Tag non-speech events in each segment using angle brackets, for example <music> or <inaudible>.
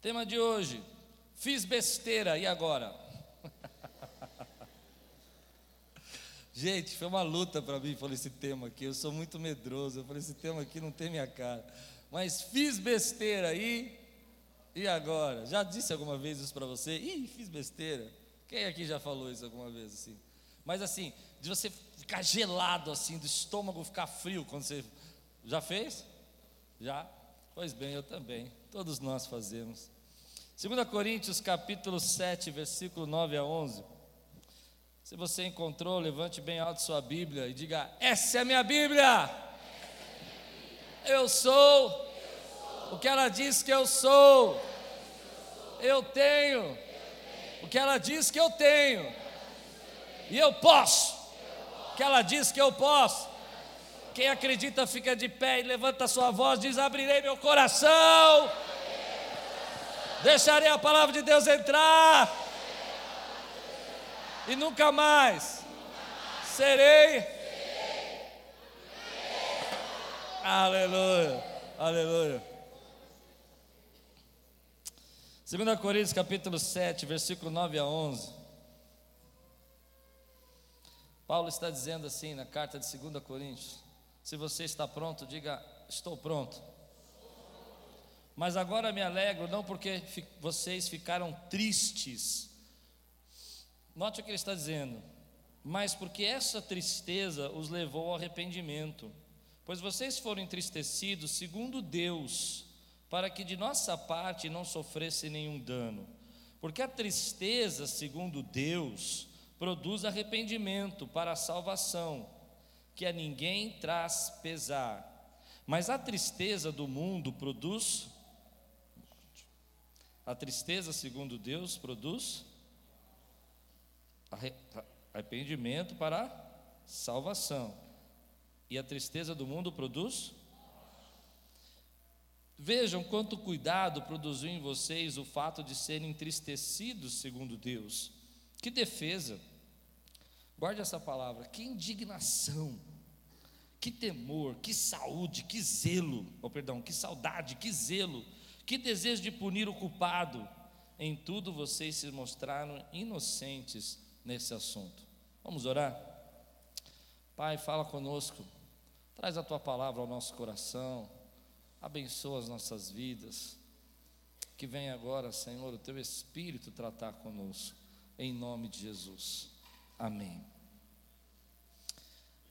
Tema de hoje: fiz besteira e agora? <laughs> Gente, foi uma luta para mim falar esse tema aqui. Eu sou muito medroso. Eu falei: esse tema aqui não tem minha cara. Mas fiz besteira e. E agora? Já disse alguma vez isso para você? Ih, fiz besteira. Quem aqui já falou isso alguma vez assim? Mas assim, de você ficar gelado assim, do estômago ficar frio quando você. Já fez? Já? Pois bem, eu também. Todos nós fazemos. 2 Coríntios capítulo 7, versículo 9 a 11. Se você encontrou, levante bem alto sua Bíblia e diga: Essa é a minha Bíblia. Eu sou o que ela diz que eu sou. Eu tenho o que ela diz que eu tenho. E eu posso o que ela diz que eu posso. Quem acredita fica de pé e levanta sua voz, diz: Abrirei meu coração, deixarei a palavra de Deus entrar, e nunca mais serei. Aleluia, aleluia. 2 Coríntios capítulo 7, versículo 9 a 11. Paulo está dizendo assim na carta de 2 Coríntios: se você está pronto, diga: Estou pronto. Mas agora me alegro, não porque vocês ficaram tristes. Note o que ele está dizendo. Mas porque essa tristeza os levou ao arrependimento. Pois vocês foram entristecidos segundo Deus, para que de nossa parte não sofresse nenhum dano. Porque a tristeza, segundo Deus, produz arrependimento para a salvação que a ninguém traz pesar. Mas a tristeza do mundo produz a tristeza, segundo Deus, produz arrependimento para salvação. E a tristeza do mundo produz Vejam quanto cuidado produziu em vocês o fato de serem entristecidos segundo Deus. Que defesa! Guarde essa palavra, que indignação que temor, que saúde, que zelo, oh, perdão, que saudade, que zelo, que desejo de punir o culpado. Em tudo vocês se mostraram inocentes nesse assunto. Vamos orar? Pai, fala conosco, traz a tua palavra ao nosso coração, abençoa as nossas vidas. Que venha agora, Senhor, o teu Espírito tratar conosco, em nome de Jesus. Amém.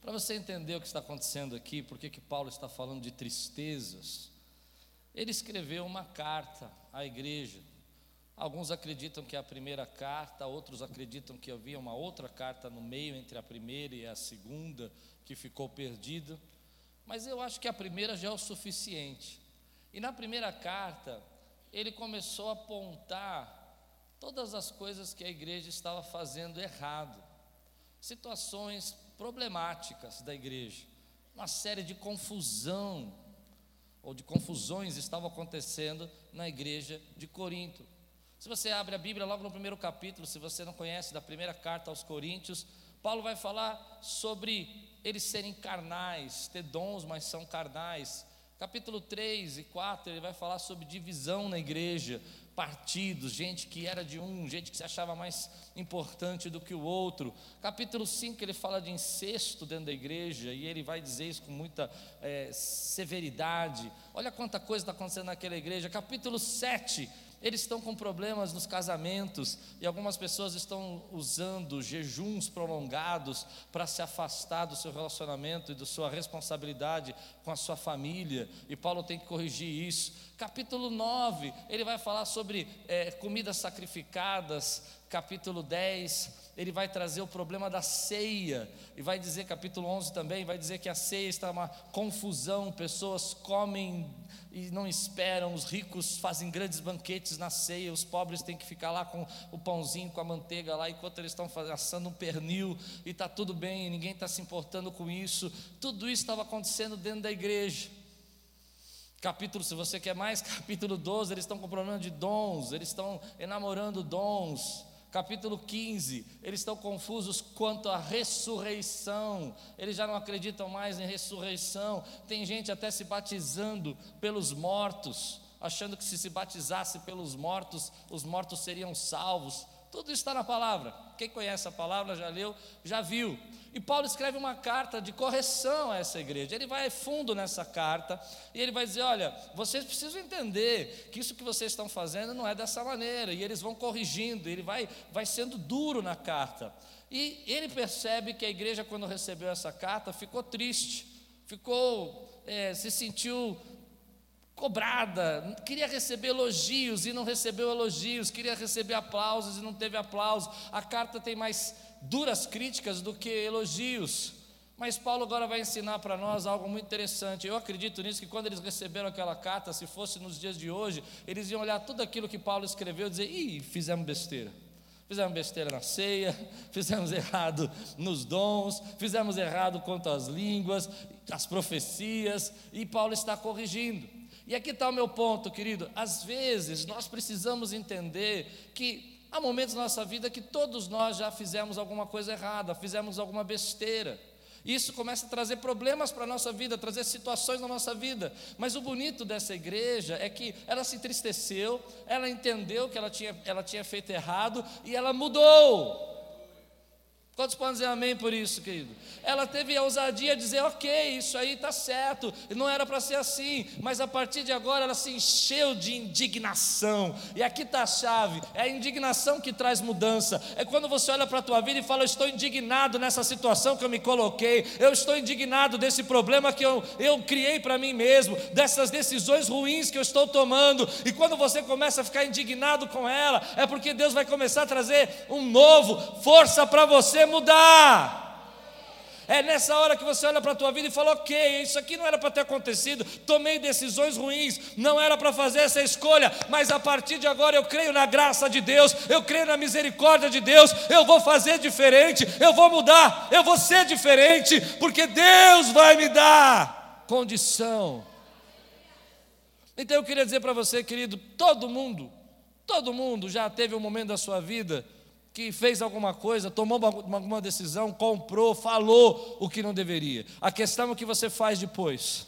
Para você entender o que está acontecendo aqui, por que Paulo está falando de tristezas, ele escreveu uma carta à igreja. Alguns acreditam que é a primeira carta, outros acreditam que havia uma outra carta no meio entre a primeira e a segunda, que ficou perdida. Mas eu acho que a primeira já é o suficiente. E na primeira carta, ele começou a apontar todas as coisas que a igreja estava fazendo errado, situações problemáticas da igreja. Uma série de confusão ou de confusões estavam acontecendo na igreja de Corinto. Se você abre a Bíblia logo no primeiro capítulo, se você não conhece da primeira carta aos Coríntios, Paulo vai falar sobre eles serem carnais, ter dons, mas são carnais. Capítulo 3 e 4, ele vai falar sobre divisão na igreja, partidos, gente que era de um, gente que se achava mais importante do que o outro. Capítulo 5 ele fala de incesto dentro da igreja e ele vai dizer isso com muita é, severidade. Olha quanta coisa está acontecendo naquela igreja. Capítulo 7 eles estão com problemas nos casamentos e algumas pessoas estão usando jejuns prolongados para se afastar do seu relacionamento e da sua responsabilidade com a sua família, e Paulo tem que corrigir isso. Capítulo 9, ele vai falar sobre é, comidas sacrificadas. Capítulo 10, ele vai trazer o problema da ceia, e vai dizer, capítulo 11 também, vai dizer que a ceia está uma confusão, pessoas comem e não esperam, os ricos fazem grandes banquetes na ceia, os pobres têm que ficar lá com o pãozinho, com a manteiga lá, enquanto eles estão assando um pernil, e está tudo bem, ninguém está se importando com isso, tudo isso estava acontecendo dentro da igreja. Capítulo, se você quer mais, <laughs> capítulo 12, eles estão com problema de dons, eles estão enamorando dons capítulo 15, eles estão confusos quanto à ressurreição, eles já não acreditam mais em ressurreição, tem gente até se batizando pelos mortos, achando que se se batizasse pelos mortos, os mortos seriam salvos. Tudo isso está na palavra. Quem conhece a palavra, já leu, já viu. E Paulo escreve uma carta de correção a essa igreja. Ele vai fundo nessa carta e ele vai dizer: olha, vocês precisam entender que isso que vocês estão fazendo não é dessa maneira. E eles vão corrigindo, ele vai, vai sendo duro na carta. E ele percebe que a igreja, quando recebeu essa carta, ficou triste, ficou, é, se sentiu cobrada, queria receber elogios e não recebeu elogios, queria receber aplausos e não teve aplausos. A carta tem mais duras críticas do que elogios. Mas Paulo agora vai ensinar para nós algo muito interessante. Eu acredito nisso que quando eles receberam aquela carta, se fosse nos dias de hoje, eles iam olhar tudo aquilo que Paulo escreveu e dizer: "Ih, fizemos besteira". Fizemos besteira na ceia, <laughs> fizemos errado nos dons, fizemos errado quanto às línguas, as profecias, e Paulo está corrigindo. E aqui está o meu ponto, querido. Às vezes nós precisamos entender que há momentos na nossa vida que todos nós já fizemos alguma coisa errada, fizemos alguma besteira. Isso começa a trazer problemas para a nossa vida, trazer situações na nossa vida. Mas o bonito dessa igreja é que ela se entristeceu, ela entendeu que ela tinha, ela tinha feito errado e ela mudou. Quantos podem dizer amém por isso, querido? Ela teve a ousadia de dizer, ok, isso aí está certo, não era para ser assim, mas a partir de agora ela se encheu de indignação, e aqui está a chave: é a indignação que traz mudança, é quando você olha para a tua vida e fala, eu estou indignado nessa situação que eu me coloquei, eu estou indignado desse problema que eu, eu criei para mim mesmo, dessas decisões ruins que eu estou tomando, e quando você começa a ficar indignado com ela, é porque Deus vai começar a trazer um novo, força para você mudar. É nessa hora que você olha para a tua vida e fala: ok, isso aqui não era para ter acontecido, tomei decisões ruins, não era para fazer essa escolha, mas a partir de agora eu creio na graça de Deus, eu creio na misericórdia de Deus, eu vou fazer diferente, eu vou mudar, eu vou ser diferente, porque Deus vai me dar condição. Então eu queria dizer para você, querido, todo mundo, todo mundo já teve um momento da sua vida que fez alguma coisa, tomou alguma decisão, comprou, falou o que não deveria. A questão é o que você faz depois.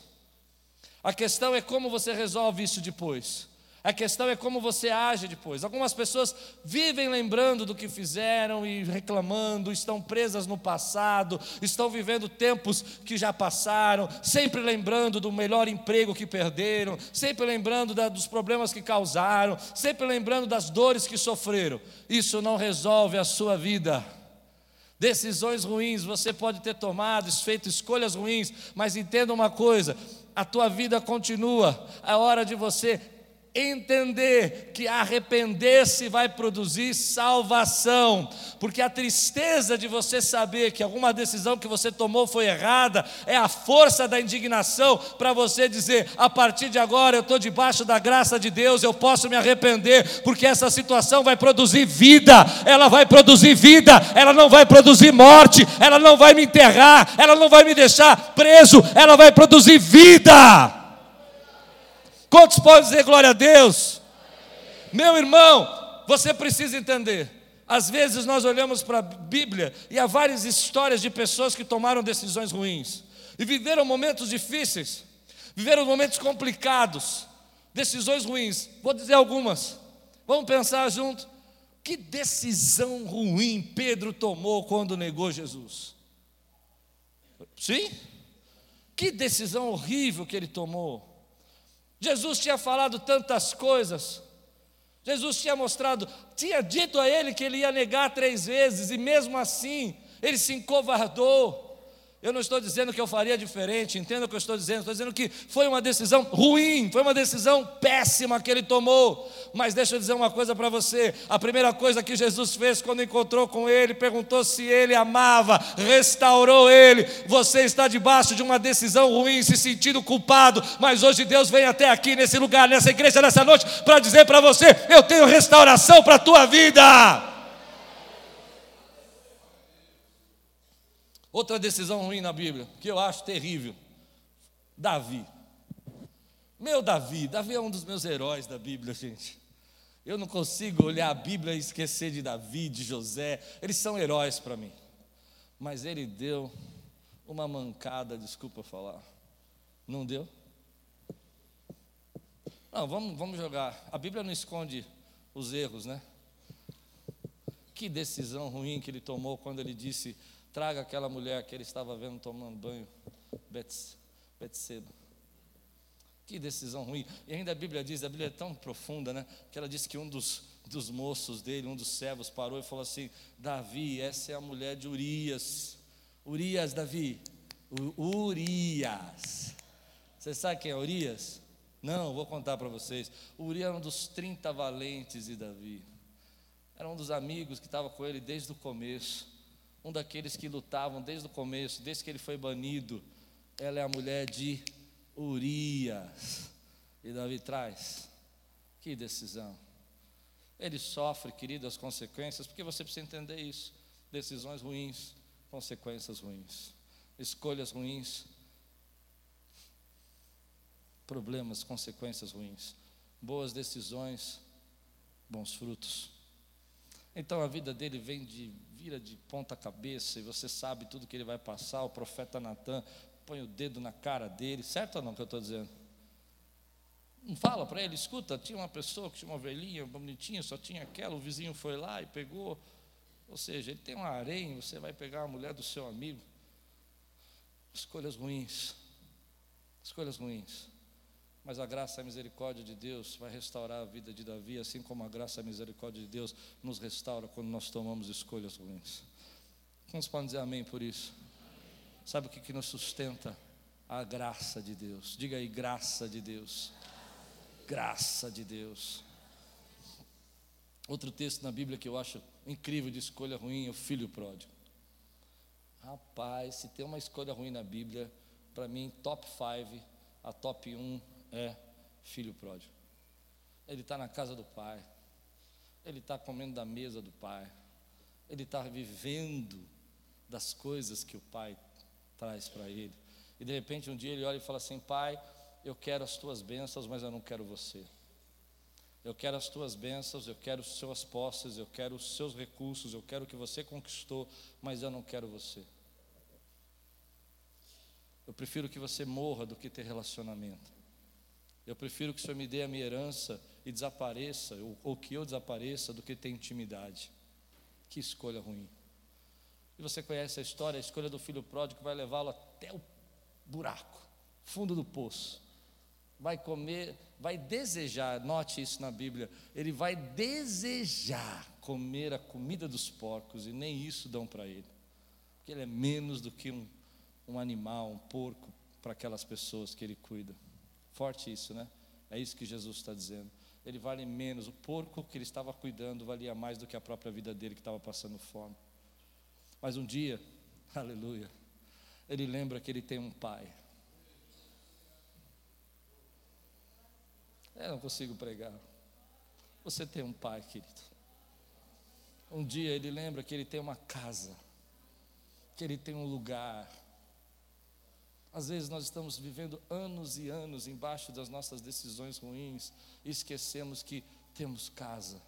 A questão é como você resolve isso depois. A questão é como você age depois. Algumas pessoas vivem lembrando do que fizeram e reclamando, estão presas no passado, estão vivendo tempos que já passaram, sempre lembrando do melhor emprego que perderam, sempre lembrando da, dos problemas que causaram, sempre lembrando das dores que sofreram. Isso não resolve a sua vida. Decisões ruins você pode ter tomado, feito escolhas ruins, mas entenda uma coisa: a tua vida continua. É hora de você entender que arrepender-se vai produzir salvação, porque a tristeza de você saber que alguma decisão que você tomou foi errada é a força da indignação para você dizer: a partir de agora eu estou debaixo da graça de Deus, eu posso me arrepender, porque essa situação vai produzir vida, ela vai produzir vida, ela não vai produzir morte, ela não vai me enterrar, ela não vai me deixar preso, ela vai produzir vida. Quantos podem dizer glória a Deus? Meu irmão, você precisa entender. Às vezes nós olhamos para a Bíblia e há várias histórias de pessoas que tomaram decisões ruins e viveram momentos difíceis, viveram momentos complicados, decisões ruins. Vou dizer algumas. Vamos pensar junto. Que decisão ruim Pedro tomou quando negou Jesus? Sim? Que decisão horrível que ele tomou. Jesus tinha falado tantas coisas. Jesus tinha mostrado, tinha dito a ele que ele ia negar três vezes, e mesmo assim, ele se encovardou. Eu não estou dizendo que eu faria diferente, entenda o que eu estou dizendo, estou dizendo que foi uma decisão ruim, foi uma decisão péssima que ele tomou. Mas deixa eu dizer uma coisa para você: a primeira coisa que Jesus fez quando encontrou com ele, perguntou se ele amava, restaurou ele. Você está debaixo de uma decisão ruim, se sentindo culpado, mas hoje Deus vem até aqui nesse lugar, nessa igreja, nessa noite, para dizer para você: eu tenho restauração para a tua vida. Outra decisão ruim na Bíblia, que eu acho terrível. Davi. Meu Davi, Davi é um dos meus heróis da Bíblia, gente. Eu não consigo olhar a Bíblia e esquecer de Davi, de José. Eles são heróis para mim. Mas ele deu uma mancada, desculpa falar. Não deu? Não, vamos, vamos jogar. A Bíblia não esconde os erros, né? Que decisão ruim que ele tomou quando ele disse: traga aquela mulher que ele estava vendo tomando banho, Betseba. Que decisão ruim. E ainda a Bíblia diz, a Bíblia é tão profunda, né? Que ela diz que um dos, dos moços dele, um dos servos, parou e falou assim: Davi, essa é a mulher de Urias. Urias, Davi. Urias. Você sabe quem é Urias? Não, vou contar para vocês. Urias era um dos 30 valentes de Davi. Era um dos amigos que estava com ele desde o começo. Um daqueles que lutavam desde o começo, desde que ele foi banido. Ela é a mulher de Urias. E Davi traz. Que decisão. Ele sofre, querido, as consequências, porque você precisa entender isso. Decisões ruins, consequências ruins. Escolhas ruins, problemas, consequências ruins. Boas decisões, bons frutos. Então a vida dele vem de vira de ponta cabeça e você sabe tudo que ele vai passar. O profeta Natan põe o dedo na cara dele, certo ou não que eu estou dizendo? Não fala para ele, escuta, tinha uma pessoa que tinha uma ovelhinha bonitinha, só tinha aquela, o vizinho foi lá e pegou. Ou seja, ele tem um harém, você vai pegar a mulher do seu amigo. Escolhas ruins. Escolhas ruins. Mas a graça e a misericórdia de Deus vai restaurar a vida de Davi, assim como a graça e a misericórdia de Deus nos restaura quando nós tomamos escolhas ruins. Quantos podem dizer amém por isso? Sabe o que, que nos sustenta? A graça de Deus. Diga aí, graça de Deus. Graça de Deus. Outro texto na Bíblia que eu acho incrível de escolha ruim é o filho pródigo. Rapaz, se tem uma escolha ruim na Bíblia, para mim, top 5, a top 1 é filho pródigo. Ele está na casa do pai, ele está comendo da mesa do pai, ele está vivendo das coisas que o pai traz para ele. E de repente um dia ele olha e fala assim: Pai, eu quero as tuas bênçãos, mas eu não quero você. Eu quero as tuas bênçãos, eu quero as suas posses, eu quero os seus recursos, eu quero o que você conquistou, mas eu não quero você. Eu prefiro que você morra do que ter relacionamento. Eu prefiro que o Senhor me dê a minha herança e desapareça, ou, ou que eu desapareça, do que ter intimidade. Que escolha ruim. E você conhece a história, a escolha do filho pródigo vai levá-lo até o buraco, fundo do poço. Vai comer, vai desejar, note isso na Bíblia, ele vai desejar comer a comida dos porcos e nem isso dão para ele, porque ele é menos do que um, um animal, um porco para aquelas pessoas que ele cuida. Forte isso, né? É isso que Jesus está dizendo. Ele vale menos, o porco que ele estava cuidando valia mais do que a própria vida dele que estava passando fome. Mas um dia, <laughs> aleluia, ele lembra que ele tem um pai. Eu não consigo pregar. Você tem um pai, querido. Um dia ele lembra que ele tem uma casa, que ele tem um lugar, às vezes nós estamos vivendo anos e anos embaixo das nossas decisões ruins e esquecemos que temos casa,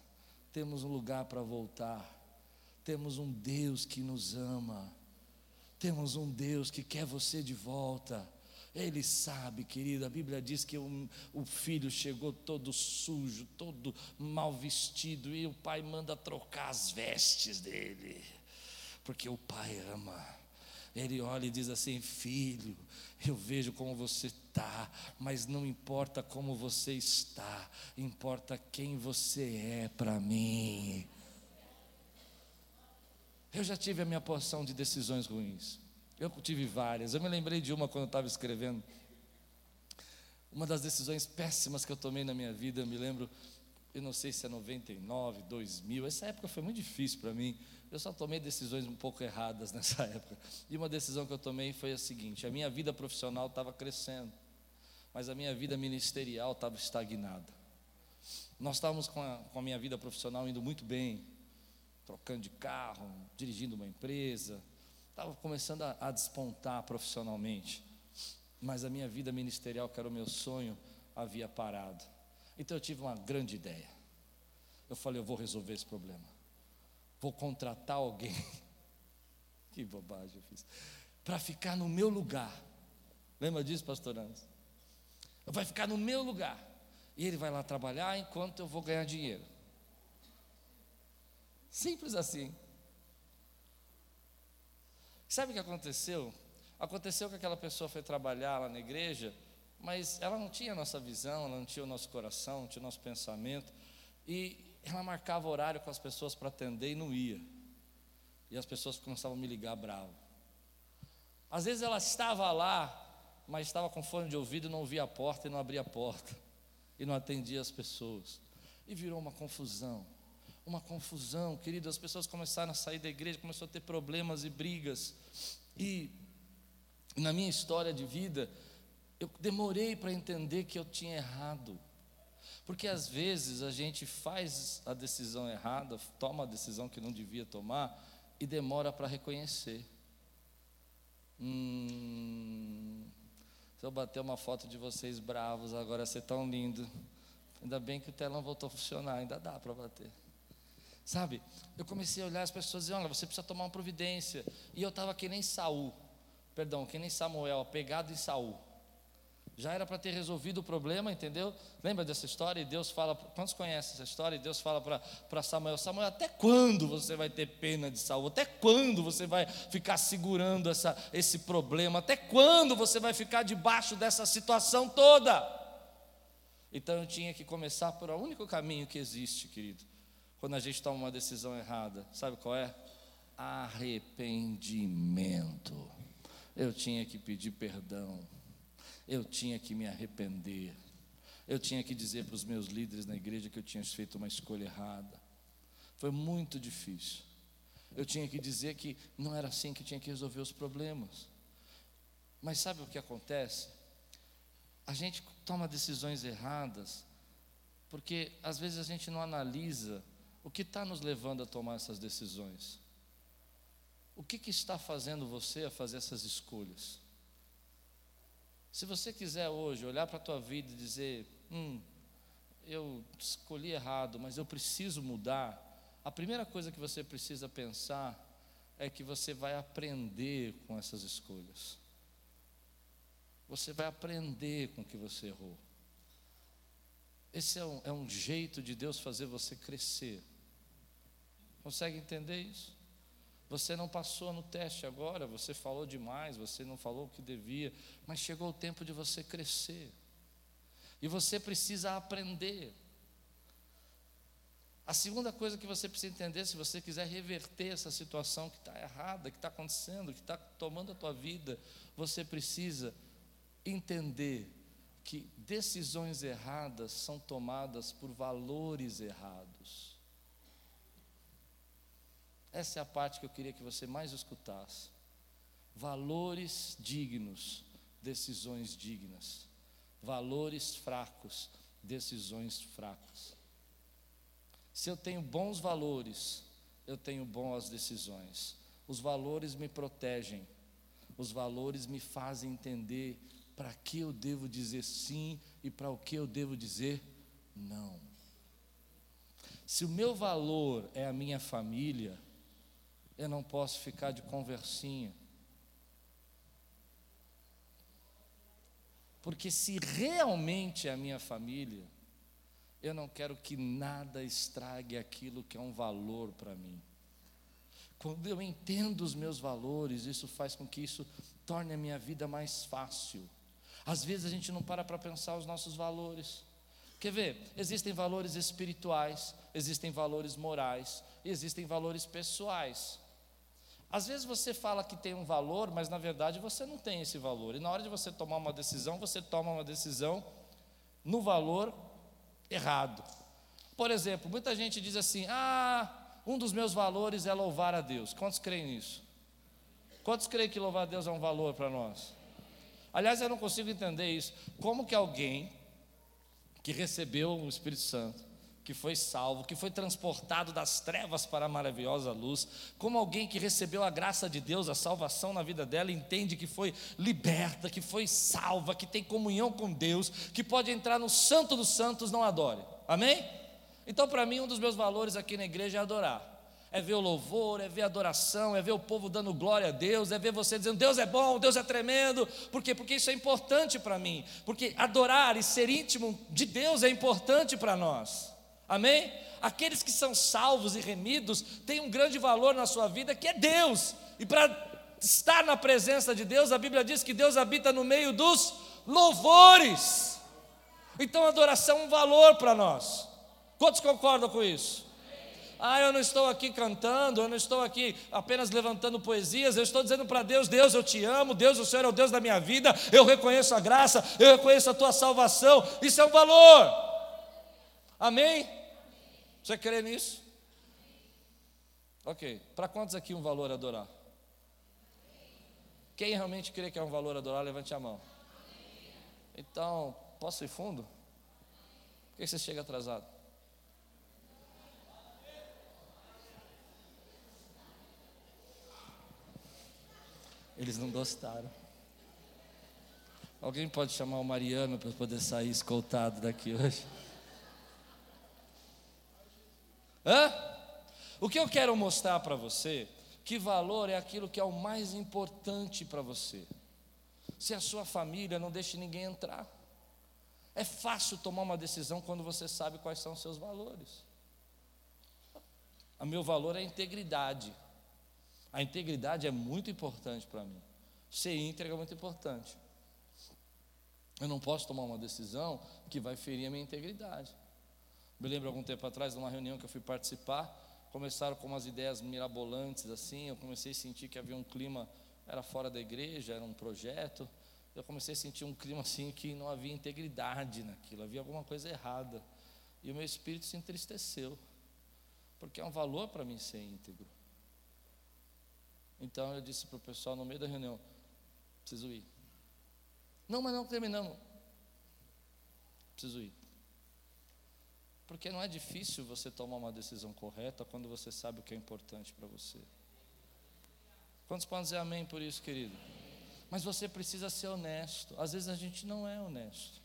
temos um lugar para voltar, temos um Deus que nos ama, temos um Deus que quer você de volta. Ele sabe, querido, a Bíblia diz que o, o, filho chegou todo sujo, todo mal vestido, e o pai manda trocar as vestes dele, porque o pai ama. Ele olha e diz assim: Filho, eu vejo como você está, mas não importa como você está, importa quem você é para mim. Eu já tive a minha porção de decisões ruins. Eu tive várias. Eu me lembrei de uma quando eu estava escrevendo. Uma das decisões péssimas que eu tomei na minha vida, eu me lembro, eu não sei se é 99, 2000, essa época foi muito difícil para mim. Eu só tomei decisões um pouco erradas <laughs> nessa época. E uma decisão que eu tomei foi a seguinte: a minha vida profissional estava crescendo, mas a minha vida ministerial estava estagnada. Nós estávamos com a, com a minha vida profissional indo muito bem, trocando de carro, dirigindo uma empresa, estava começando a, a despontar profissionalmente, mas a minha vida ministerial, que era o meu sonho, havia parado. Então eu tive uma grande ideia. Eu falei, eu vou resolver esse problema vou contratar alguém. <laughs> que bobagem eu fiz. Para ficar no meu lugar. Lembra disso, pastor Anderson? Vai ficar no meu lugar. E ele vai lá trabalhar enquanto eu vou ganhar dinheiro. Simples assim. Sabe o que aconteceu? Aconteceu que aquela pessoa foi trabalhar lá na igreja, mas ela não tinha a nossa visão, ela não tinha o nosso coração, não tinha o nosso pensamento, e ela marcava horário com as pessoas para atender e não ia. E as pessoas começavam a me ligar bravo. Às vezes ela estava lá, mas estava com fone de ouvido e não ouvia a porta e não abria a porta. <laughs> E não atendia as pessoas. E virou uma confusão. Uma confusão, querido. As pessoas começaram a sair da igreja, começou a ter problemas e brigas. E na minha história de vida, eu demorei para entender que eu tinha errado. Porque às vezes a gente faz a decisão errada, toma a decisão que não devia tomar e demora para reconhecer. Hum, se eu bater uma foto de vocês bravos, agora ser tão lindo. Ainda bem que o telão voltou a funcionar, ainda dá para bater. Sabe, eu comecei a olhar as pessoas e olha, você precisa tomar uma providência. E eu estava que nem Saul, perdão, que nem Samuel, apegado em Saul. Já era para ter resolvido o problema, entendeu? Lembra dessa história? E Deus fala, quantos conhecem essa história? E Deus fala para Samuel: Samuel, até quando você vai ter pena de Saul? Até quando você vai ficar segurando essa, esse problema? Até quando você vai ficar debaixo dessa situação toda? Então eu tinha que começar por o único caminho que existe, querido, quando a gente toma uma decisão errada. Sabe qual é? Arrependimento. Eu tinha que pedir perdão eu tinha que me arrepender. Eu tinha que dizer para os meus líderes na igreja que eu tinha feito uma escolha errada. Foi muito difícil. Eu tinha que dizer que não era assim que tinha que resolver os problemas. Mas sabe o que acontece? A gente toma decisões erradas, porque às vezes a gente não analisa o que está nos levando a tomar essas decisões. O que, que está fazendo você a fazer essas escolhas? Se você quiser hoje olhar para a tua vida e dizer, hum, eu escolhi errado, mas eu preciso mudar, a primeira coisa que você precisa pensar é que você vai aprender com essas escolhas. Você vai aprender com o que você errou. Esse é um, é um jeito de Deus fazer você crescer. Consegue entender isso? Você não passou no teste agora, você falou demais, você não falou o que devia, mas chegou o tempo de você crescer. E você precisa aprender. A segunda coisa que você precisa entender, se você quiser reverter essa situação que está errada, que está acontecendo, que está tomando a tua vida, você precisa entender que decisões erradas são tomadas por valores errados. Essa é a parte que eu queria que você mais escutasse. Valores dignos, decisões dignas. Valores fracos, decisões fracas. Se eu tenho bons valores, eu tenho boas decisões. Os valores me protegem. Os valores me fazem entender para que eu devo dizer sim e para o que eu devo dizer não. Se o meu valor é a minha família, eu não posso ficar de conversinha. Porque se realmente é a minha família, eu não quero que nada estrague aquilo que é um valor para mim. Quando eu entendo os meus valores, isso faz com que isso torne a minha vida mais fácil. Às vezes a gente não para para pensar os nossos valores. Quer ver? Existem valores espirituais, existem valores morais, existem valores pessoais. Às vezes você fala que tem um valor, mas na verdade você não tem esse valor. E na hora de você tomar uma decisão, você toma uma decisão no valor errado. Por exemplo, muita gente diz assim: ah, um dos meus valores é louvar a Deus. Quantos creem nisso? Quantos creem que louvar a Deus é um valor para nós? Aliás, eu não consigo entender isso. Como que alguém que recebeu o Espírito Santo, que foi salvo, que foi transportado das trevas para a maravilhosa luz, como alguém que recebeu a graça de Deus, a salvação na vida dela, entende que foi liberta, que foi salva, que tem comunhão com Deus, que pode entrar no Santo dos Santos, não adore. Amém? Então, para mim, um dos meus valores aqui na igreja é adorar. é ver o louvor, é ver a adoração, é ver o povo dando glória a Deus, é ver você dizendo Deus é bom, Deus é tremendo. Por quê? Porque isso é importante para mim. Porque adorar e ser íntimo de Deus é importante para nós. Amém? Aqueles que são salvos e remidos têm um grande valor na sua vida que é Deus. E para estar na presença de Deus, a Bíblia diz que Deus habita no meio dos louvores. Então, a adoração é um valor para nós. Quantos concordam com isso? Ah, eu não estou aqui cantando, eu não estou aqui apenas levantando poesias, eu estou dizendo para Deus: Deus, eu te amo, Deus, o Senhor é o Deus da minha vida, eu reconheço a graça, eu reconheço a tua salvação, isso é um valor. Amém? Você crê nisso? Ok, para quantos aqui um valor adorar? Quem realmente crê que é um valor adorar, levante a mão. Então, posso ir fundo? Por que você chega atrasado? Eles não gostaram. Alguém pode chamar o Mariano para poder sair escoltado daqui hoje? Hã? O que eu quero mostrar para você, que valor é aquilo que é o mais importante para você. Se a sua família não deixa ninguém entrar. É fácil tomar uma decisão quando você sabe quais são os seus valores. O meu valor é a integridade. A integridade é muito importante para mim. Ser íntegro é muito importante. Eu não posso tomar uma decisão que vai ferir a minha integridade. Me lembro algum tempo atrás, numa reunião que eu fui participar, começaram com umas ideias mirabolantes assim, eu comecei a sentir que havia um clima, era fora da igreja, era um projeto. Eu comecei a sentir um clima assim que não havia integridade naquilo, havia alguma coisa errada. E o meu espírito se entristeceu, porque é um valor para mim ser íntegro. Então eu disse para o pessoal no meio da reunião: preciso ir. Não, mas não terminamos. Preciso ir. Porque não é difícil você tomar uma decisão correta quando você sabe o que é importante para você. Quantos podem dizer amém por isso, querido? Mas você precisa ser honesto. Às vezes a gente não é honesto.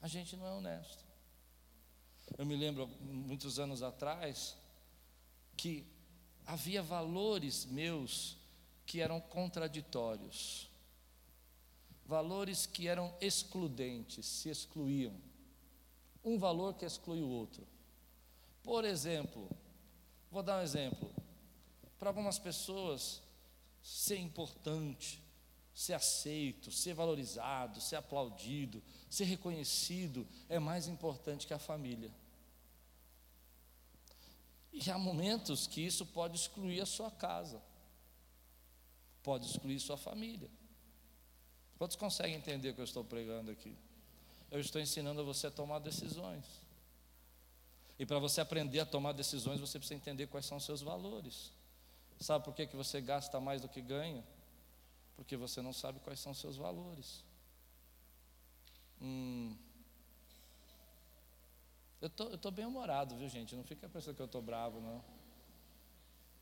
A gente não é honesto. Eu me lembro, muitos anos atrás, que havia valores meus que eram contraditórios, valores que eram excludentes, se excluíam. Um valor que exclui o outro. Por exemplo, vou dar um exemplo. Para algumas pessoas, ser importante, ser aceito, ser valorizado, ser aplaudido, ser reconhecido é mais importante que a família. E há momentos que isso pode excluir a sua casa, pode excluir sua família. Quantos conseguem entender o que eu estou pregando aqui? Eu estou ensinando você a tomar decisões. E para você aprender a tomar decisões, você precisa entender quais são os seus valores. Sabe por que, que você gasta mais do que ganha? Porque você não sabe quais são os seus valores. Hum, eu tô, estou tô bem humorado, viu, gente? Não fica pensando que eu estou bravo, não.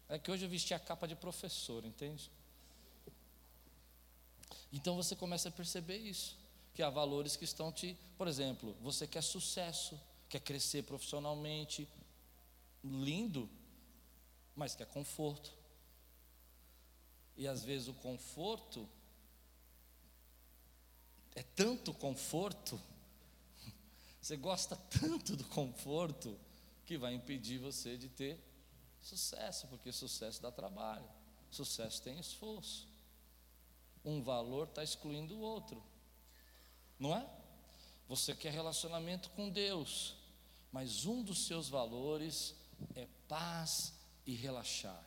É que hoje eu vesti a capa de professor, entende? Então você começa a perceber isso, que há valores que estão te, por exemplo, você quer sucesso, quer crescer profissionalmente, lindo, mas quer conforto. E às vezes o conforto é tanto conforto <laughs> você gosta tanto do conforto que vai impedir você de ter sucesso, porque sucesso dá trabalho, sucesso tem esforço. Um valor está excluindo o outro, não é? Você quer relacionamento com Deus, mas um dos seus valores é paz e relaxar.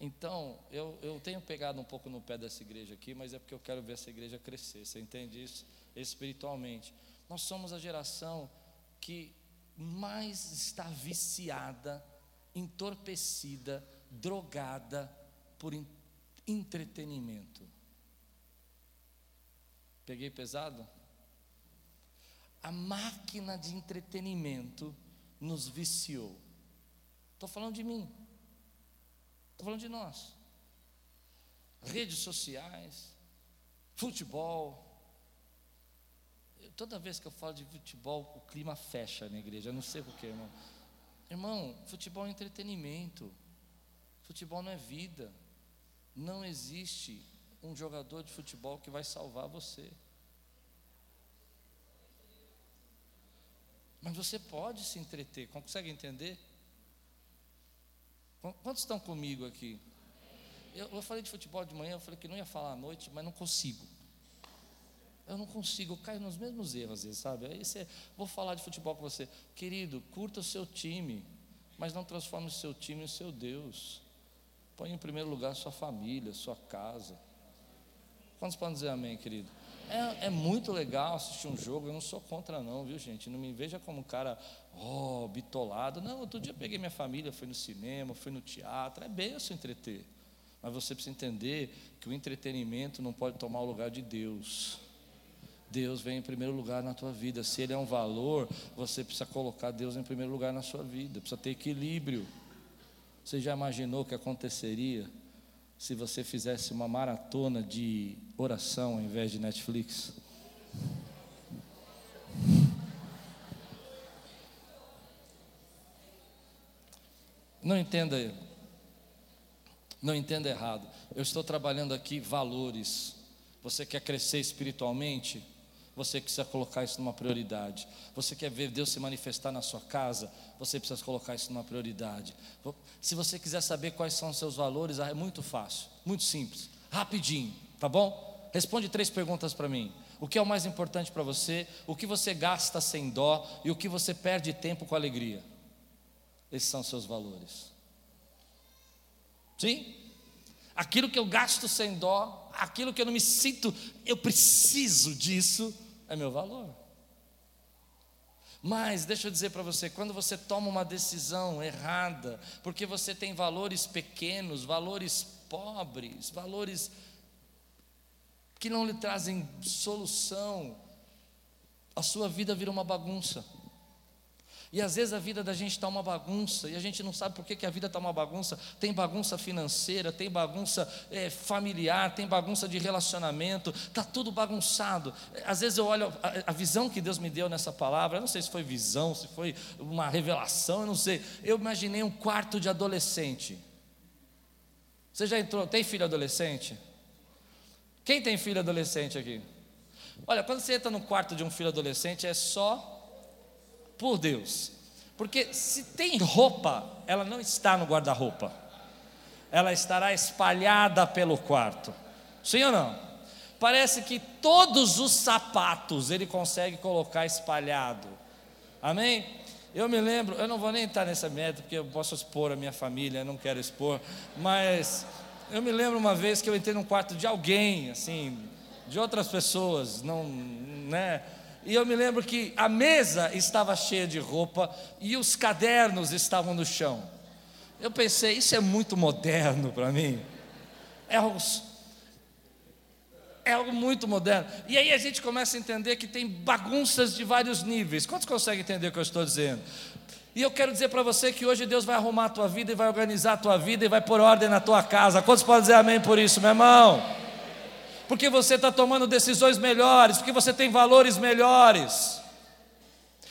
Então, eu, eu tenho pegado um pouco no pé dessa igreja aqui, mas é porque eu quero ver essa igreja crescer. Você entende isso? Espiritualmente. Nós somos a geração que mais está viciada, entorpecida, drogada por entretenimento. Peguei pesado? A máquina de entretenimento nos viciou. Estou falando de mim. Estou falando de nós. Redes sociais, futebol, toda vez que eu falo de futebol, o clima fecha na igreja. Eu não sei porquê, irmão. Irmão, futebol é entretenimento. Futebol não é vida. Não existe um jogador de futebol que vai salvar você. Mas você pode se entreter. Consegue entender? Quantos estão comigo aqui? Eu, eu, falei de futebol de manhã, eu falei que não ia falar à noite, mas não consigo. Eu não consigo, eu caio nos mesmos erros às vezes, sabe? Aí você, vou falar de futebol com você. Querido, curta o seu time, mas não transforme o seu time em seu Deus. Põe em primeiro lugar sua família, sua casa. Quantos podem dizer amém, querido? É, é, muito legal assistir um jogo, eu não sou contra não, viu gente? Não me veja como um cara, oh, bitolado. Não, outro dia eu peguei minha família, fui no cinema, fui no teatro, é bem se entreter. Mas você precisa entender que o entretenimento não pode tomar o lugar de Deus. Deus vem em primeiro lugar na tua vida. Se Ele é um valor, você precisa colocar Deus em primeiro lugar na sua vida. Precisa ter equilíbrio. Você já imaginou o que aconteceria se você fizesse uma maratona de oração ao invés de Netflix? Não entenda não entenda errado. Eu estou trabalhando aqui valores. Você quer crescer espiritualmente? Você precisa colocar isso numa prioridade. Você quer ver Deus se manifestar na sua casa? Você precisa colocar isso numa prioridade. Se você quiser saber quais são os seus valores, é muito fácil, muito simples, rapidinho, tá bom? Responde três perguntas para mim. O que é o mais importante para você? O que você gasta sem dó e o que você perde tempo com alegria? Esses são os seus valores. Sim? Aquilo que eu gasto sem dó, aquilo que eu não me sinto, eu preciso disso, é meu valor. Mas deixa eu dizer para você, quando você toma uma decisão errada, porque você tem valores pequenos, valores pobres, valores que não lhe trazem solução, a sua vida vira uma bagunça. E às vezes a vida da gente está uma bagunça, e a gente não sabe por que, que a vida está uma bagunça. Tem bagunça financeira, tem bagunça é, familiar, tem bagunça de relacionamento, está tudo bagunçado. Às vezes eu olho a, a, visão que Deus me deu nessa palavra, eu não sei se foi visão, se foi uma revelação, eu não sei. Eu imaginei um quarto de adolescente. Você já entrou? Tem filho adolescente? Quem tem filho adolescente aqui? Olha, quando você entra no quarto de um filho adolescente, é só por Deus. Porque se tem roupa, ela não está no guarda-roupa, ela estará espalhada pelo quarto. Sim ou não? Parece que todos os sapatos ele consegue colocar espalhado. Amém? Eu me lembro, eu não vou nem estar nessa meta, porque eu posso expor a minha família, não quero expor, mas eu me lembro uma vez que eu entrei num quarto de alguém, assim, de outras pessoas, não, né? E eu me lembro que a mesa estava cheia de roupa e os cadernos estavam no chão. Eu pensei, isso é muito moderno para mim. É algo, é algo muito moderno. E aí a gente começa a entender que tem bagunças de vários níveis. Quantos conseguem entender o que eu estou dizendo? E eu quero dizer para você que hoje Deus vai arrumar a tua vida e vai organizar a tua vida e vai pôr ordem na tua casa. Quantos podem dizer amém por isso, meu irmão? Porque você está tomando decisões melhores, porque você tem valores melhores.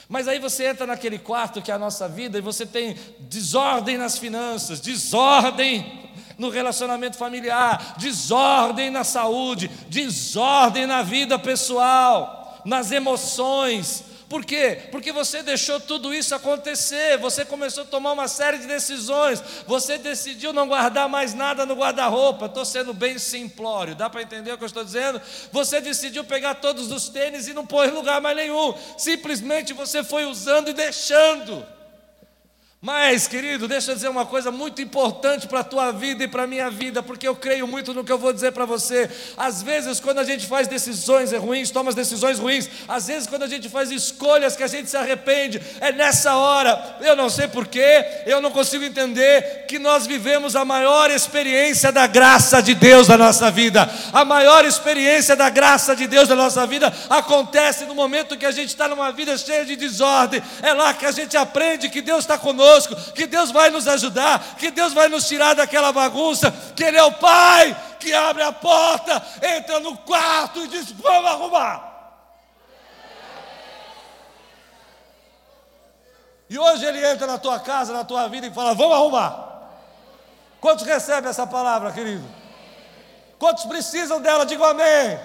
Mas aí você entra naquele quarto que é a nossa vida e você tem desordem nas finanças, desordem no relacionamento familiar, desordem na saúde, desordem na vida pessoal, nas emoções, por quê? Porque você deixou tudo isso acontecer, você começou a tomar uma série de decisões, você decidiu não guardar mais nada no guarda-roupa. Estou sendo bem simplório, dá para entender o que eu estou dizendo? Você decidiu pegar todos os tênis e não pôr em lugar mais nenhum, simplesmente você foi usando e deixando. Mas, querido, deixa eu dizer uma coisa muito importante para a tua vida e para a minha vida, porque eu creio muito no que eu vou dizer para você. Às vezes, quando a gente faz decisões ruins, toma decisões ruins, às vezes, quando a gente faz escolhas que a gente se arrepende, é nessa hora, eu não sei porquê, eu não consigo entender que nós vivemos a maior experiência da graça de Deus na nossa vida. A maior experiência da graça de Deus na nossa vida acontece no momento que a gente está numa vida cheia de desordem, é lá que a gente aprende que Deus está conosco conosco, que Deus vai nos ajudar, que Deus vai nos tirar daquela bagunça, que Ele é o Pai que abre a porta, entra no quarto e diz: Vamos arrumar. E hoje ele entra na tua casa, na tua vida e fala: Vamos arrumar. Quantos recebem essa palavra, querido? Quantos precisam dela? Digam amém.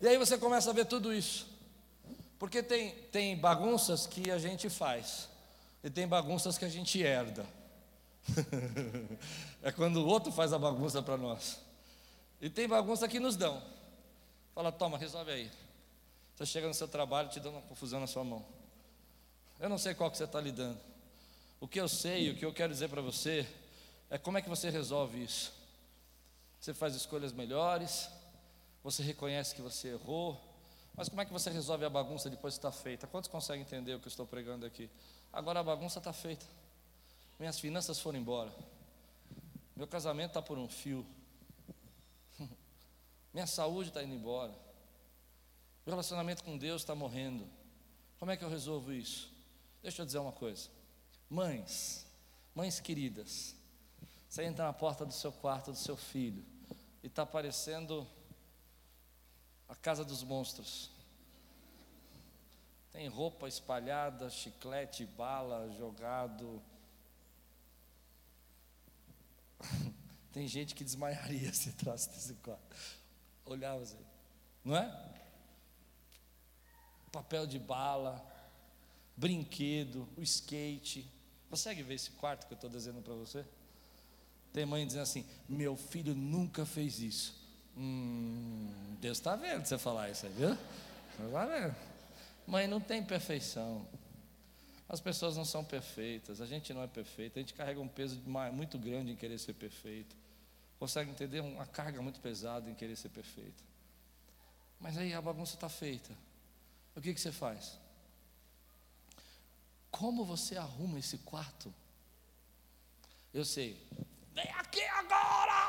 E aí você começa a ver tudo isso. Porque tem, tem bagunças que a gente faz, e tem bagunças que a gente herda. <laughs> é quando o outro faz a bagunça para nós. E tem bagunça que nos dão. Fala, toma, resolve aí. Você chega no seu trabalho te dando uma confusão na sua mão. Eu não sei qual que você está lidando. O que eu sei, o que eu quero dizer para você, é como é que você resolve isso. Você faz escolhas melhores, você reconhece que você errou, mas como é que você resolve a bagunça depois que está feita? Quantos conseguem entender o que eu estou pregando aqui? Agora a bagunça está feita. Minhas finanças foram embora. Meu casamento está por um fio. <laughs> Minha saúde está indo embora. Meu relacionamento com Deus está morrendo. Como é que eu resolvo isso? Deixa eu dizer uma coisa. Mães, mães queridas, você entra na porta do seu quarto do seu filho e está parecendo a casa dos monstros. Tem roupa espalhada, chiclete, bala jogado. <laughs> Tem gente que desmaiaria se entrasse nesse quarto. Olhava assim, não é? Papel de bala, brinquedo, o skate. Consegue ver esse quarto que eu estou desenhando para você? Tem mãe dizendo assim: meu filho nunca fez isso. Hum, Deus está vendo você falar isso aí, viu? Está vendo? Mãe, não tem perfeição. As pessoas não são perfeitas, a gente não é perfeito, a gente carrega um peso muito grande em querer ser perfeito. Consegue entender uma carga muito pesada em querer ser perfeito. Mas aí a bagunça está feita. O que, que você faz? Como você arruma esse quarto? Eu sei. Vem aqui agora!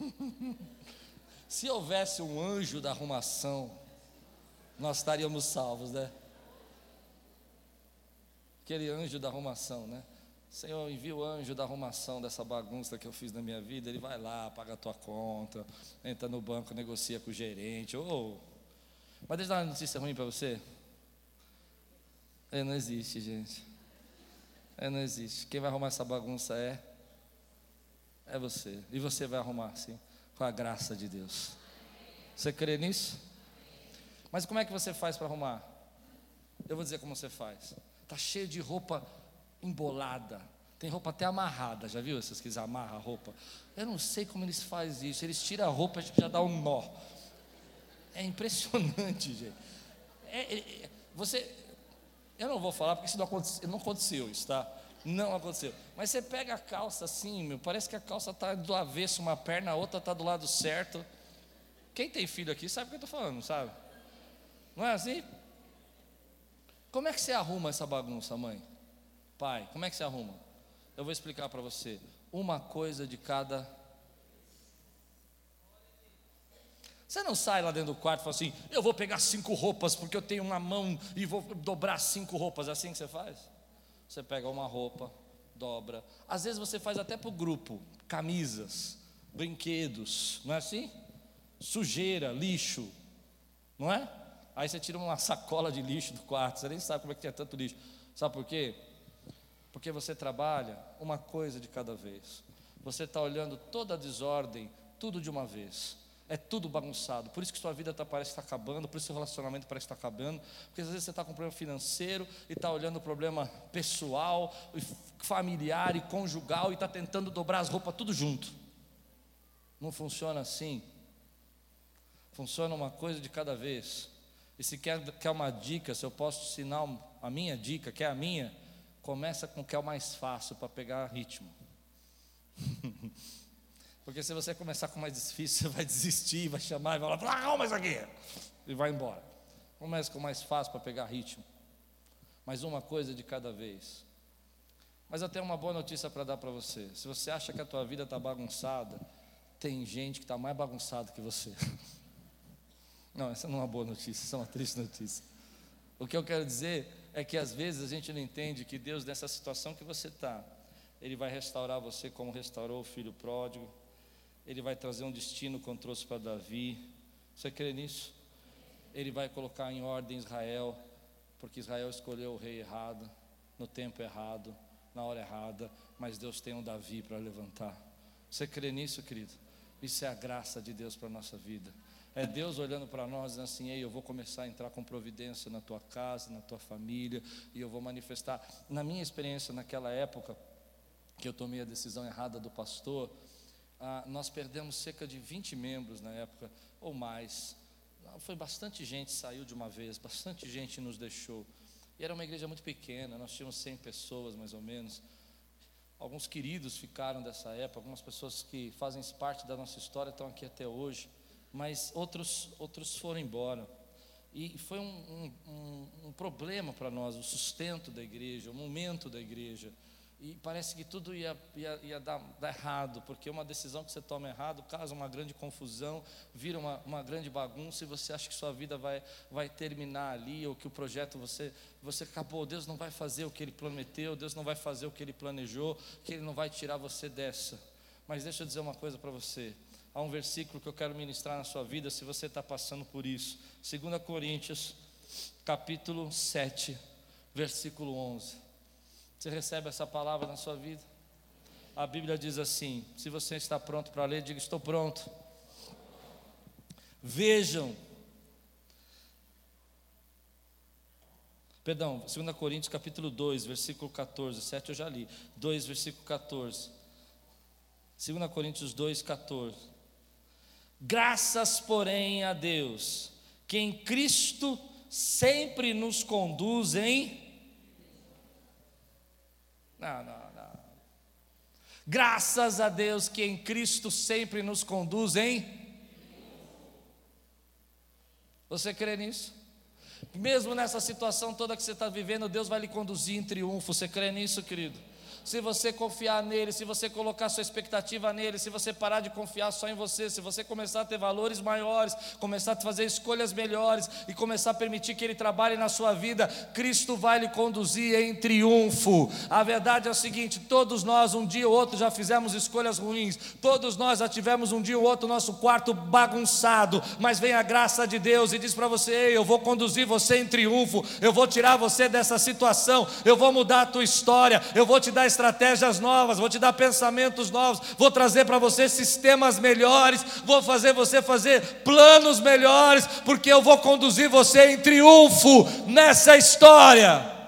<laughs> Se houvesse um anjo da arrumação, nós estaríamos salvos, né? Aquele anjo da arrumação, né? Senhor, envia o anjo da arrumação dessa bagunça que eu fiz na minha vida. Ele vai lá, paga a tua conta, entra no banco, negocia com o gerente. Oh. Mas deixa eu dar uma notícia ruim para você. É, não existe, gente. É, não existe. Quem vai arrumar essa bagunça é é você. E você vai arrumar, sim, com a graça de Deus. Você crê nisso? Mas como é que você faz para arrumar? Eu vou dizer como você faz. Tá cheio de roupa embolada. Tem roupa até amarrada, já viu? Essas que amarram a roupa. Eu não sei como eles fazem isso. Eles tiram a roupa e já dá um nó. É impressionante, <laughs> gente. É, é, você, eu não vou falar porque isso não aconteceu, não aconteceu isso, tá? Não aconteceu. Mas você pega a calça assim, meu, parece que a calça está do avesso, uma perna, a outra está do lado certo. Quem tem filho aqui sabe o que eu estou falando, sabe? Não é assim? Como é que você arruma essa bagunça, mãe? Pai, como é que você arruma? Eu vou explicar para você. Uma coisa de cada. Você não sai lá dentro do quarto e fala assim: eu vou pegar cinco roupas porque eu tenho uma mão e vou dobrar cinco roupas. É assim que você faz? Você pega uma roupa, dobra. Às vezes você faz até para o grupo, camisas, brinquedos, não é assim? Sujeira, lixo, não é? Aí você tira uma <laughs> sacola de lixo do quarto, você nem sabe como é que tinha tanto lixo. Sabe por quê? Porque você trabalha uma coisa de cada vez. Você está olhando toda a desordem, tudo de uma vez é tudo bagunçado. Por isso que sua vida tá, parece estar tá acabando, por isso seu relacionamento parece estar tá acabando. Porque às vezes você está com um problema financeiro e está olhando o problema pessoal, familiar e conjugal e está tentando dobrar as roupas tudo junto. Não funciona assim. Funciona uma coisa de cada vez. E se quer, quer uma dica, se eu posso ensinar a minha dica, que é a minha, começa com o que é o mais fácil para pegar ritmo. <laughs> Porque se você começar com mais difícil, <laughs> você vai desistir, vai chamar e vai falar, ah, arruma isso aqui. E vai embora. Comece com mais fácil para pegar ritmo. Mas uma coisa de cada vez. Mas eu tenho uma boa notícia para dar para você. Se você acha que a tua vida está bagunçada, tem gente que está mais bagunçada que você. <laughs> Não, essa não é uma boa notícia, essa é uma triste notícia. O que eu quero dizer é que às vezes a gente não entende que Deus, nessa situação que você está, Ele vai restaurar você como restaurou o filho pródigo, ele vai trazer um destino como trouxe para Davi. Você crê nisso? Ele vai colocar em ordem Israel, porque Israel escolheu o rei errado, no tempo errado, na hora errada, mas Deus tem um Davi para levantar. Você crê nisso, querido? Isso é a graça de Deus para a nossa vida. É Deus olhando para nós dizendo assim: Ei, eu vou começar a entrar com providência na tua casa, na tua família, e eu vou manifestar. Na minha experiência, naquela época, que eu tomei a decisão errada do pastor, ah, nós perdemos cerca de 20 membros na época, ou mais. Foi bastante gente saiu de uma vez, bastante gente nos deixou. E era uma igreja muito pequena, nós tínhamos 100 pessoas mais ou menos. Alguns queridos ficaram dessa época, algumas pessoas que fazem parte da nossa história estão aqui até hoje mas outros, outros foram embora. E foi um, um, um problema para nós, o sustento da igreja, o momento da igreja. E parece que tudo ia, ia, ia dar, dar, errado, porque uma decisão que você toma errado causa uma grande confusão, vira uma, uma grande bagunça e você acha que sua vida vai, vai terminar ali, ou que o projeto você, você acabou. Deus não vai fazer o que Ele prometeu, Deus não vai fazer o que Ele planejou, que Ele não vai tirar você dessa. Mas deixa eu dizer uma coisa para você: há um versículo que eu quero ministrar na sua vida, se você está passando por isso. 2 Coríntios, capítulo 7, versículo 11. Você recebe essa palavra na sua vida? A Bíblia diz assim: se você está pronto para ler, diga: Estou pronto. Vejam. Perdão, 2 Coríntios capítulo 2, versículo 14. 7 eu já li. 2, versículo 14. 2 Coríntios 2, 14. Graças, porém, a Deus, que em Cristo sempre nos conduz em. Não, não, não. Graças a Deus que em Cristo sempre nos conduz em. Você crê nisso? Mesmo nessa situação toda que você está vivendo, Deus vai lhe conduzir em triunfo. Você crê nisso, querido? Se você confiar nele, se você colocar sua expectativa nele, se você parar de confiar só em você, se você começar a ter valores maiores, começar a fazer escolhas melhores e começar a permitir que ele trabalhe na sua vida, Cristo vai lhe conduzir em triunfo. A verdade é o seguinte: todos nós, um dia ou outro, já fizemos escolhas ruins, todos nós já tivemos um dia ou outro nosso quarto bagunçado, mas vem a graça de Deus e diz para você: eu vou conduzir você em triunfo, eu vou tirar você dessa situação, eu vou mudar a tua história, eu vou te dar estratégias novas, vou te dar pensamentos novos, vou trazer para você sistemas melhores, vou fazer você fazer planos melhores, porque eu vou conduzir você em triunfo nessa história.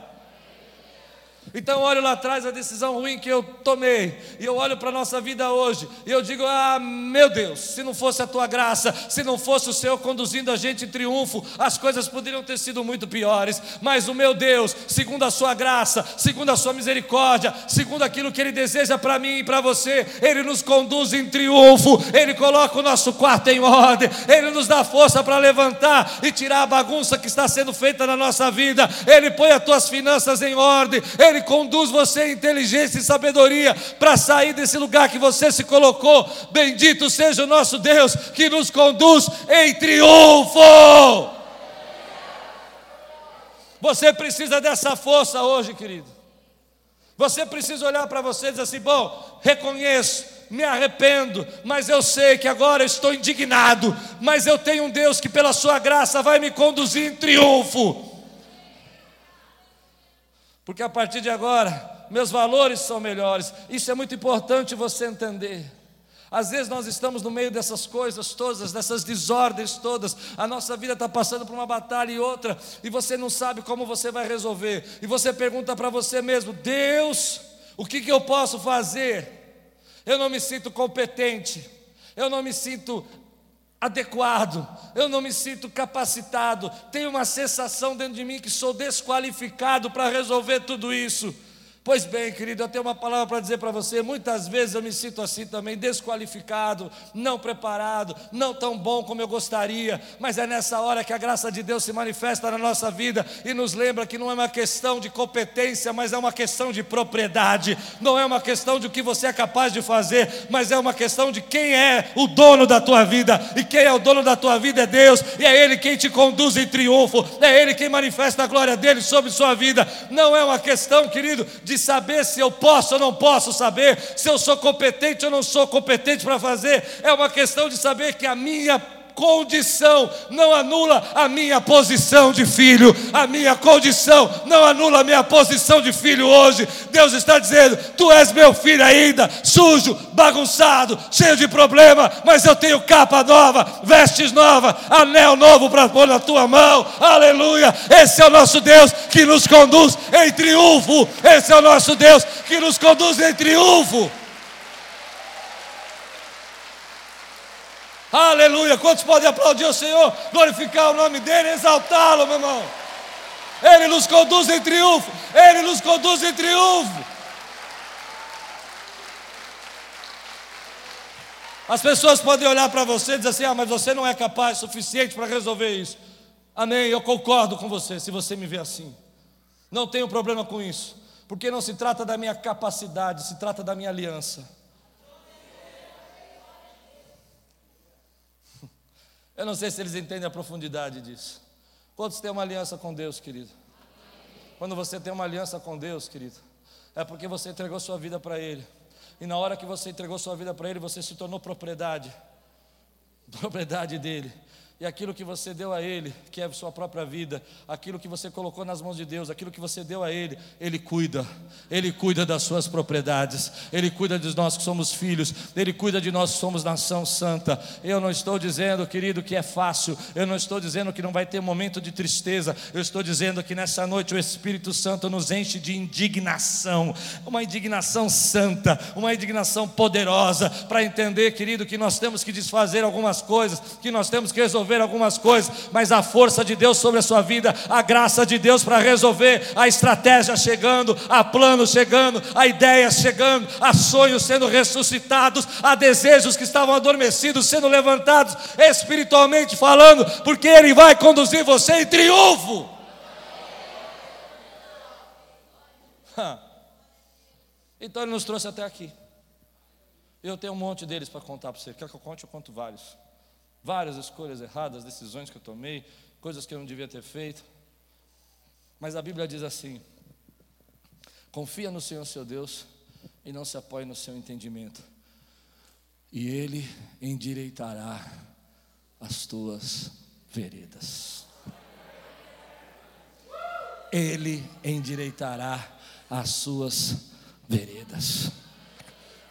Então eu olho lá atrás a decisão ruim que eu tomei, e eu olho para a nossa vida hoje, e eu digo: Ah, meu Deus, se não fosse a tua graça, se não fosse o Senhor conduzindo a gente em triunfo, as coisas poderiam ter sido muito piores, mas o meu Deus, segundo a sua graça, segundo a sua misericórdia, segundo aquilo que Ele deseja para mim e para você, Ele nos conduz em triunfo, Ele coloca o nosso quarto em ordem, Ele nos dá força para levantar e tirar a bagunça que está sendo feita na nossa vida, Ele põe as tuas finanças em ordem, Ele conduz você em inteligência e sabedoria para sair desse lugar que você se colocou. Bendito seja o nosso Deus que nos conduz em triunfo. Você precisa dessa força hoje, querido. Você precisa olhar para você e dizer assim: bom, reconheço, me arrependo, mas eu sei que agora estou indignado, mas eu tenho um Deus que, pela Sua graça, vai me conduzir em triunfo. Porque a partir de agora, meus valores são melhores. Isso é muito importante você entender. Às vezes nós estamos no meio dessas coisas todas, dessas desordens todas, a nossa vida está passando por uma batalha e outra, e você não sabe como você vai resolver, e você pergunta para você mesmo: Deus, o que, que eu posso fazer? Eu não me sinto competente, eu não me sinto adequado, eu não me sinto capacitado, tenho uma sensação dentro de mim que sou desqualificado para resolver tudo isso. Pois bem, querido, eu tenho uma palavra para dizer para você. Muitas vezes eu me sinto assim também, desqualificado, não preparado, não tão bom como eu gostaria, mas é nessa hora que a graça de Deus se manifesta na nossa vida e nos lembra que não é uma questão de competência, mas é uma questão de propriedade, não é uma questão de o que você é capaz de fazer, mas é uma questão de quem é o dono da tua vida, e quem é o dono da tua vida é Deus, e é Ele quem te conduz em triunfo, é Ele quem manifesta a glória dele sobre sua vida, não é uma questão, querido, de de saber se eu posso ou não posso saber, se eu sou competente ou não sou competente para fazer, é uma questão de saber que a minha condição não anula a minha posição de filho, a minha condição não anula a minha posição de filho hoje. Deus está dizendo: Tu és meu filho ainda, sujo, bagunçado, cheio de problema, mas eu tenho capa nova, vestes nova, anel novo para pôr na tua mão. Aleluia! Esse é o nosso Deus que nos conduz em triunfo. Esse é o nosso Deus que nos conduz em triunfo. Aleluia. Quantos podem aplaudir o Senhor, glorificar o nome dEle, exaltá-lo, meu irmão? Ele nos conduz em triunfo. Ele nos conduz em triunfo. As pessoas podem olhar para você e dizer assim: ah, mas você não é capaz suficiente para resolver isso. Amém, eu concordo com você, se você me vê assim. Não tenho problema com isso, porque não se trata da minha capacidade, se trata da minha aliança. Eu não sei se eles entendem a profundidade disso. Quantos têm uma aliança com Deus, querido? Quando você tem uma aliança com Deus, querido, é porque você entregou sua vida para Ele. E na hora que você entregou sua vida para Ele, você se tornou propriedade, propriedade dele e aquilo que você deu a Ele, que é a sua própria vida, aquilo que você colocou nas mãos de Deus, aquilo que você deu a Ele, Ele cuida, Ele cuida das suas propriedades, Ele cuida de nós que somos filhos, Ele cuida de nós que somos nação santa. Eu não estou dizendo, querido, que é fácil, eu não estou dizendo que não vai ter momento de tristeza, eu estou dizendo que nessa noite o Espírito Santo nos enche de indignação, uma indignação santa, uma indignação poderosa, para entender, querido, que nós temos que desfazer algumas coisas, que nós temos que resolver resolver algumas coisas, mas a força de Deus sobre a sua vida, a graça de Deus para resolver, a estratégia chegando, a planos chegando, a ideias chegando, a sonhos sendo ressuscitados, a desejos que estavam adormecidos sendo levantados, espiritualmente falando, porque Ele vai conduzir você em triunfo. Então Ele nos trouxe até aqui. Eu tenho um monte deles para contar para você. Quer que eu conte? Eu conto vários. Várias escolhas erradas, decisões que eu tomei, coisas que eu não devia ter feito. Mas a Bíblia diz assim: confia no Senhor seu Deus e não se apoie no seu entendimento, e Ele endireitará as tuas veredas. Ele endireitará as suas veredas.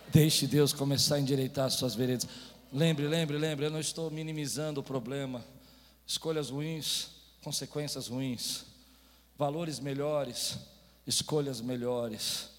Deixe Deus começar a endireitar as suas veredas. Lembre, lembre, lembre, eu não estou minimizando o problema. Escolhas ruins, consequências ruins, valores melhores, escolhas melhores.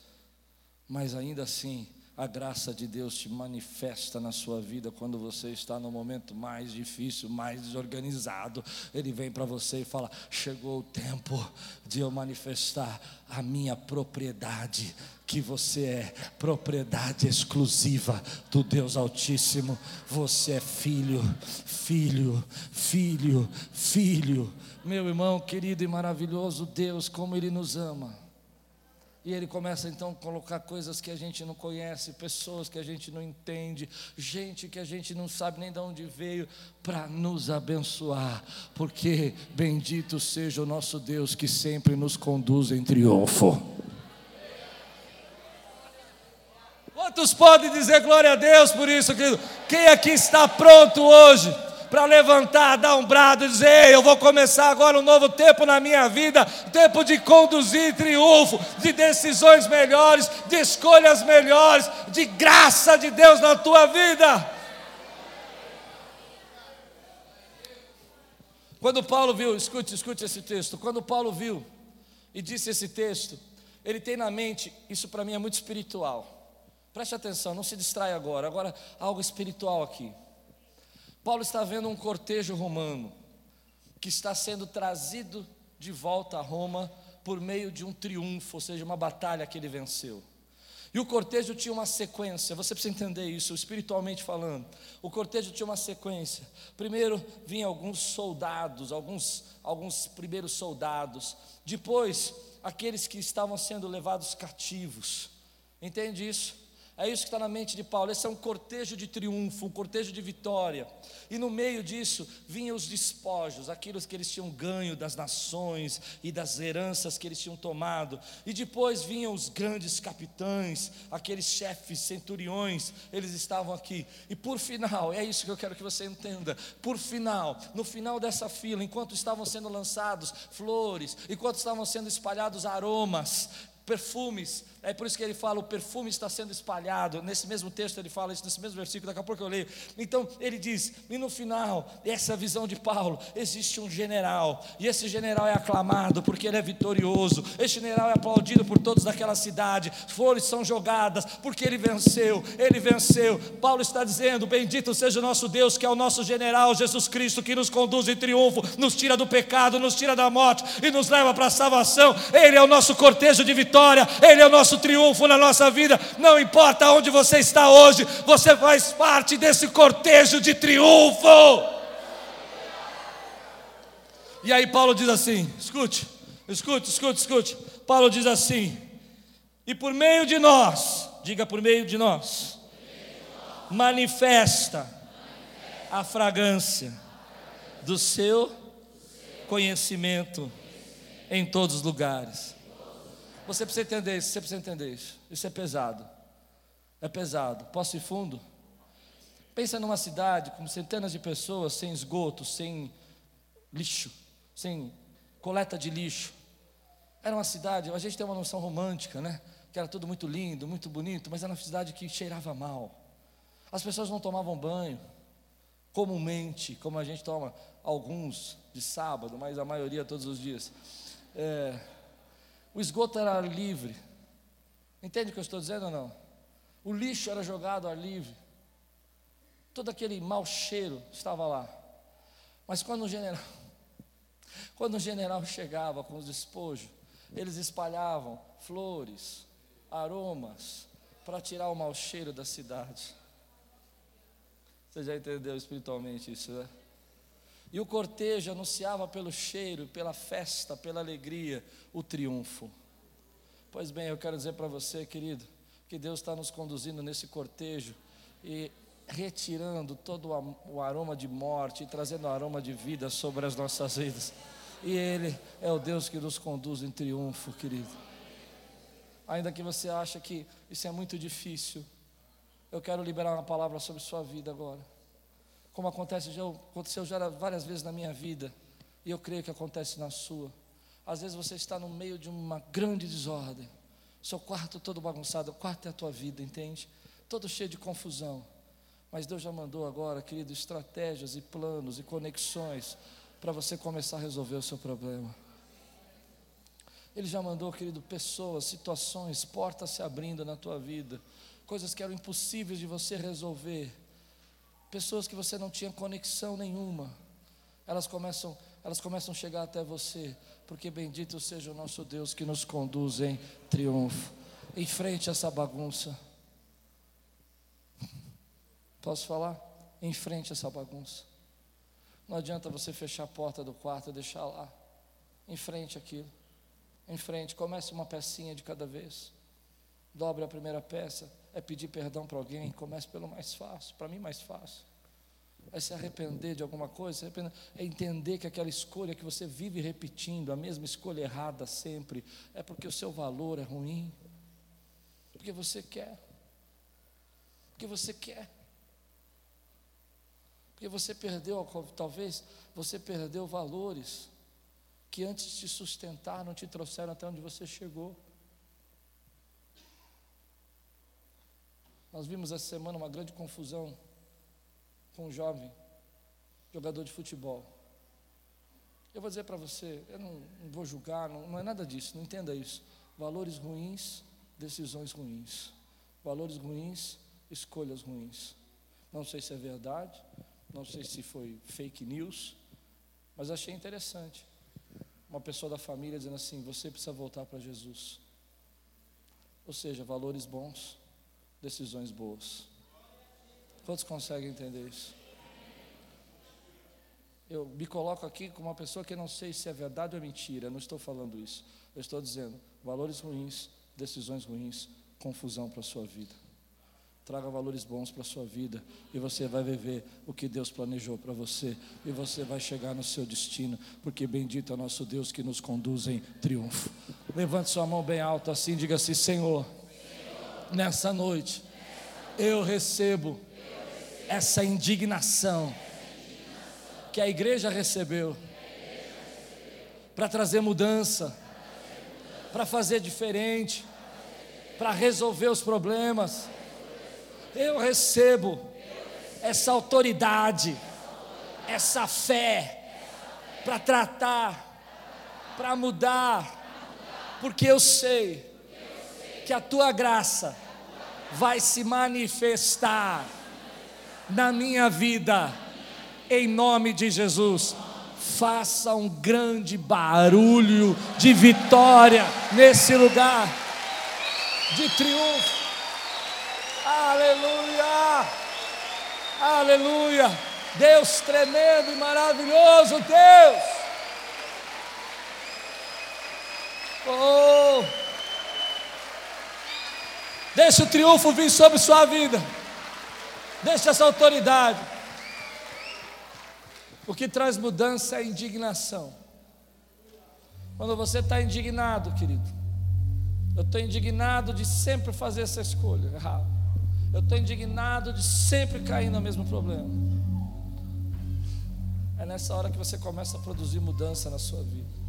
Mas ainda assim, a graça de Deus te manifesta na sua vida quando você está no momento mais difícil, mais desorganizado. Ele vem para você e fala: Chegou o tempo de eu manifestar a minha propriedade, que você é propriedade exclusiva do Deus Altíssimo. Você é filho, filho, filho, filho. Meu irmão querido e maravilhoso Deus, como Ele nos ama. E ele começa então a colocar coisas que a gente não conhece, pessoas que a gente não entende, gente que a gente não sabe nem de onde veio, para nos abençoar, porque bendito seja o nosso Deus que sempre nos conduz em triunfo. Quantos podem dizer glória a Deus por isso, querido? Quem aqui está pronto hoje? Para levantar, dar um brado e dizer: Ei, eu vou começar agora um novo tempo na minha vida tempo de conduzir triunfo, de decisões melhores, de escolhas melhores, de graça de Deus na tua vida. Quando Paulo viu, escute, escute esse texto. Quando Paulo viu e disse esse texto, ele tem na mente, isso para mim é muito espiritual. Preste atenção, não se distrai agora. Agora, algo espiritual aqui. Paulo está vendo um cortejo romano que está sendo trazido de volta a Roma por meio de um triunfo, ou seja, uma batalha que ele venceu. E o cortejo tinha uma sequência, você precisa entender isso, espiritualmente falando. O cortejo tinha uma sequência. Primeiro vinham alguns soldados, alguns, alguns primeiros soldados. Depois, aqueles que estavam sendo levados cativos. Entende isso? É isso que está na mente de Paulo. Esse é um cortejo de triunfo, um cortejo de vitória. E no meio disso vinham os despojos, aquilo que eles tinham ganho das nações e das heranças que eles tinham tomado. E depois vinham os grandes capitães, aqueles chefes, centuriões, eles estavam aqui. E por final, é isso que eu quero que você entenda. Por final, no final dessa fila, enquanto estavam sendo lançados flores, enquanto estavam sendo espalhados aromas, perfumes, é por isso que ele fala: o perfume está sendo espalhado. Nesse mesmo texto ele fala isso, nesse mesmo versículo, daqui a pouco eu leio. Então ele diz: e no final, essa visão de Paulo, existe um general, e esse general é aclamado porque ele é vitorioso. Esse general é aplaudido por todos daquela cidade. Flores são jogadas porque ele venceu, ele venceu. Paulo está dizendo: Bendito seja o nosso Deus, que é o nosso general, Jesus Cristo, que nos conduz em triunfo, nos tira do pecado, nos tira da morte e nos leva para a salvação. Ele é o nosso cortejo de vitória, ele é o nosso nosso triunfo na nossa vida. Não importa onde você está hoje, você faz parte desse cortejo de triunfo. E aí Paulo diz assim: escute, escute, escute, escute. Paulo diz assim: e por meio de nós, diga por meio de nós, manifesta a fragrância do seu conhecimento em todos os lugares. Você precisa entender isso, você precisa entender isso. Isso é pesado. É pesado. Posso ir fundo? Pensa numa cidade com centenas de pessoas sem esgoto, sem lixo, sem coleta de lixo. Era uma cidade, a gente tem uma noção romântica, né? Que era tudo muito lindo, muito bonito, mas era uma cidade que cheirava mal. As pessoas não tomavam banho, comumente, como a gente toma alguns de sábado, mas a maioria todos os dias. É, o esgoto era livre. Entende o que eu estou dizendo ou não? O lixo era jogado ar livre. Todo aquele mau cheiro estava lá. Mas quando o general, <laughs> quando o general chegava com os despojos, eles espalhavam flores, aromas, para tirar o mau cheiro da cidade. Você já entendeu espiritualmente isso, né? E o cortejo anunciava pelo cheiro, pela festa, pela alegria, o triunfo. Pois bem, eu quero dizer para você, querido, que Deus está nos conduzindo nesse cortejo e retirando todo o aroma de morte e trazendo o aroma de vida sobre as nossas vidas. E Ele é o Deus que nos conduz em triunfo, querido. Ainda que você ache que isso é muito difícil, eu quero liberar uma palavra sobre sua vida agora como acontece, já aconteceu já várias vezes na minha vida, e eu creio que acontece na sua. Às vezes você está no meio de uma grande desordem, seu quarto todo bagunçado, o quarto é a tua vida, entende? Todo cheio de confusão. Mas Deus já mandou agora, querido, estratégias e planos e conexões para você começar a resolver o seu problema. Ele já mandou, querido, pessoas, situações, portas se abrindo na tua vida, coisas que eram impossíveis de você resolver pessoas que você não tinha conexão nenhuma, elas começam, elas começam a chegar até você, porque bendito seja o nosso Deus que nos conduz em triunfo. Em frente a essa bagunça. Posso falar? Em frente a essa bagunça. Não adianta você fechar a porta do quarto e deixar lá. Em frente aquilo. Em frente, comece uma pecinha de cada vez. Dobre a primeira peça, é pedir perdão para alguém, comece pelo mais fácil, para mim mais fácil. É se arrepender de alguma coisa, é entender que aquela escolha que você vive repetindo, a mesma escolha errada sempre, é porque o seu valor é ruim, porque você quer, porque você quer, porque você perdeu, talvez você perdeu valores que antes te sustentaram, te trouxeram até onde você chegou. Nós vimos essa semana uma grande confusão com um jovem jogador de futebol. Eu vou dizer para você, eu não, não vou julgar, não, não, é nada disso, não entenda isso. Valores ruins, decisões ruins. Valores ruins, escolhas ruins. Não sei se é verdade, não sei se foi fake news, mas achei interessante. Uma pessoa da família dizendo assim: você precisa voltar para Jesus. Ou seja, valores bons, decisões boas. Quantos conseguem entender isso? Eu me coloco aqui como uma pessoa que não sei se é verdade ou é mentira, não estou falando isso. Eu estou dizendo valores ruins, decisões ruins, confusão para a sua vida. traga valores bons para a sua vida e você vai viver o que Deus planejou para você e você vai chegar no seu destino, porque bendito é nosso Deus que nos conduz em triunfo. Levante sua mão bem alta assim, diga assim: Senhor, nessa noite eu recebo essa indignação que a igreja recebeu para trazer mudança, para fazer diferente, para resolver os problemas. Eu recebo essa autoridade, essa fé para tratar, para mudar, porque eu sei que a tua graça vai se manifestar na minha vida, em nome de Jesus. Faça um grande barulho de vitória nesse lugar, de triunfo. Aleluia! Aleluia! Deus tremendo e maravilhoso, Deus! Oh! Deixa o triunfo vir sobre sua vida. Deixa essa autoridade. O que traz mudança é indignação. Quando você está indignado, querido, eu estou indignado de sempre fazer essa escolha errada. Eu estou indignado de sempre cair no mesmo problema. É nessa hora que você começa a produzir mudança na sua vida.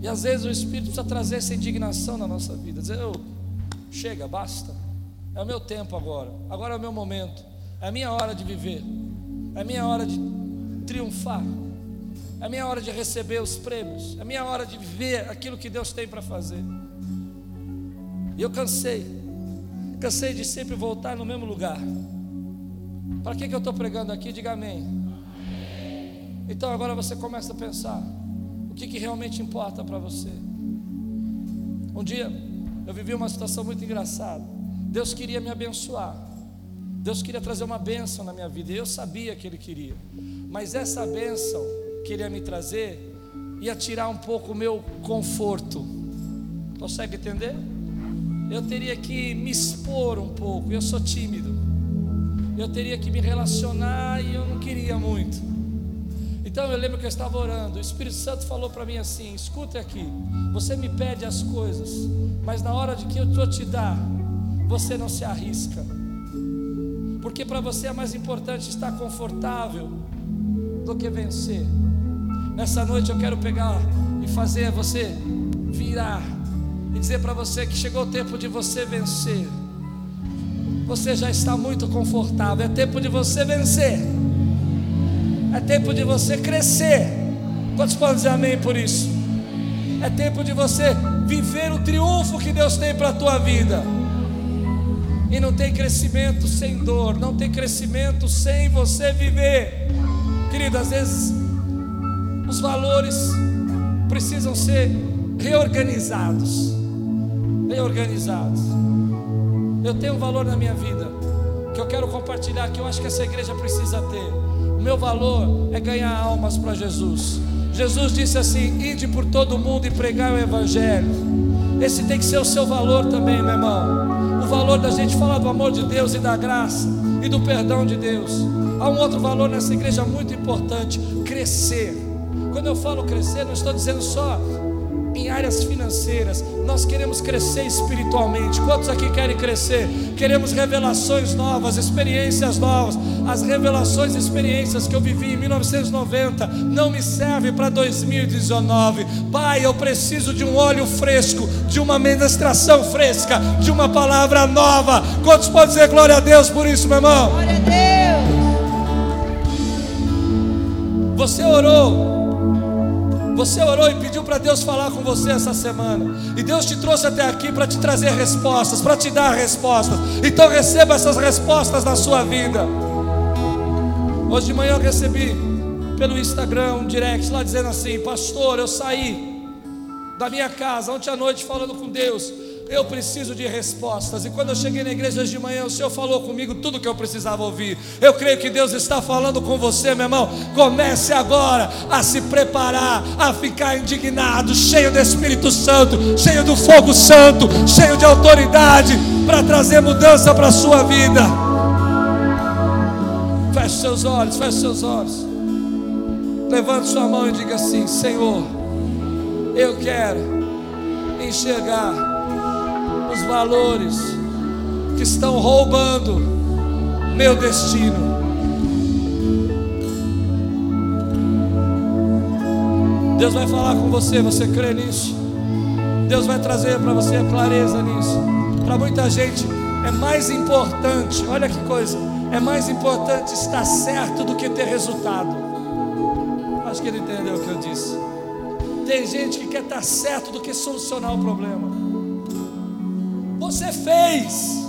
E às vezes o Espírito precisa trazer essa indignação na nossa vida. Dizer, eu, chega, basta. É o meu tempo agora. Agora é o meu momento. É a minha hora de viver. É a minha hora de triunfar. É a minha hora de receber os prêmios. É a minha hora de viver aquilo que Deus tem para fazer. E eu cansei. Cansei de sempre voltar no mesmo lugar. Para que, que eu estou pregando aqui? Diga amém. Então agora você começa a pensar: que, que realmente importa para você? Um dia eu vivi uma situação muito engraçada. Deus queria me abençoar. Deus queria trazer uma bênção na minha vida. E eu sabia que Ele queria. Mas essa bênção que Ele ia me trazer ia tirar um pouco o meu conforto. Consegue entender? eu teria que me expor um pouco. Eu sou tímido. Eu teria que me relacionar e eu não queria muito. Então eu lembro que eu estava orando. O Espírito Santo falou para mim assim: escuta aqui. Você me pede as coisas, mas na hora de que eu estou te dar, você não se arrisca. Porque para você é mais importante estar confortável do que vencer. Nessa noite eu quero pegar e fazer você virar e dizer para você que chegou o tempo de você vencer. Você já está muito confortável, é tempo de você vencer. É tempo de você crescer. Quantos podem dizer amém por isso? É tempo de você viver o triunfo que Deus tem para a tua vida. E não tem crescimento sem dor, não tem crescimento sem você viver. Querido, às vezes os valores precisam ser reorganizados bem organizados. Eu tenho um valor na minha vida que eu quero compartilhar, que eu acho que essa igreja precisa ter. O meu valor é ganhar almas para Jesus. Jesus disse assim: ide por todo mundo e pregar o Evangelho. Esse tem que ser o seu valor também, meu irmão. O valor da gente falar do amor de Deus e da graça e do perdão de Deus. Há um outro valor nessa igreja muito importante: crescer. Quando eu falo crescer, não estou dizendo só em áreas financeiras. Nós queremos crescer espiritualmente. Quantos aqui querem crescer? Queremos revelações novas, experiências novas. As revelações e experiências que eu vivi em 1990 não me servem para 2019. Pai, eu preciso de um óleo fresco, de uma ministração fresca, de uma palavra nova. Quantos podem dizer glória a Deus por isso, meu irmão? Glória a Deus. Você orou você orou e pediu para Deus falar com você essa semana. E Deus te trouxe até aqui para te trazer respostas, para te dar respostas. Então receba essas respostas na sua vida. Hoje de manhã eu recebi pelo Instagram um direct lá dizendo assim: Pastor, eu saí da minha casa ontem à noite falando com Deus. Eu preciso de respostas. E quando eu cheguei na igreja hoje de manhã, o Senhor falou comigo tudo que eu precisava ouvir. Eu creio que Deus está falando com você, meu irmão. Comece agora a se preparar, a ficar indignado, cheio do Espírito Santo, cheio do fogo santo, cheio de autoridade para trazer mudança para a sua vida. Feche seus olhos, feche seus olhos. Levante sua mão e diga assim: Senhor, eu quero enxergar os valores que estão roubando meu destino. Deus vai falar com você, você crê nisso? Deus vai trazer para você a clareza nisso. Para muita gente é mais importante, olha que coisa, é mais importante estar certo do que ter resultado. Acho que ele entendeu o que eu disse. Tem gente que quer estar certo do que solucionar o problema. Você fez,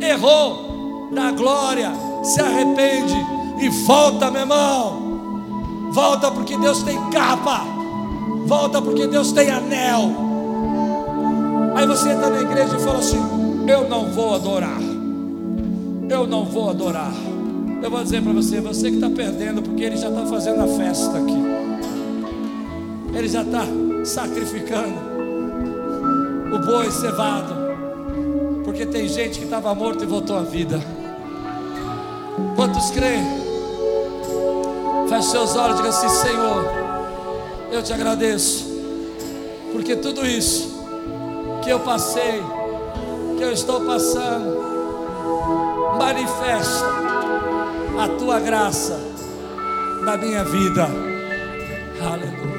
errou, dá glória, se arrepende e volta, meu irmão. Volta porque Deus tem capa, volta porque Deus tem anel. Aí você entra na igreja e fala assim: Eu não vou adorar, eu não vou adorar. Eu vou dizer para você: você que está perdendo, porque ele já está fazendo a festa aqui, ele já está sacrificando o boi cevado porque tem gente que estava morto e voltou à vida. Quantos creem? Feche seus olhos e diga assim: Senhor, eu te agradeço, porque tudo isso que eu passei, que eu estou passando, manifesta a tua graça na minha vida. Aleluia.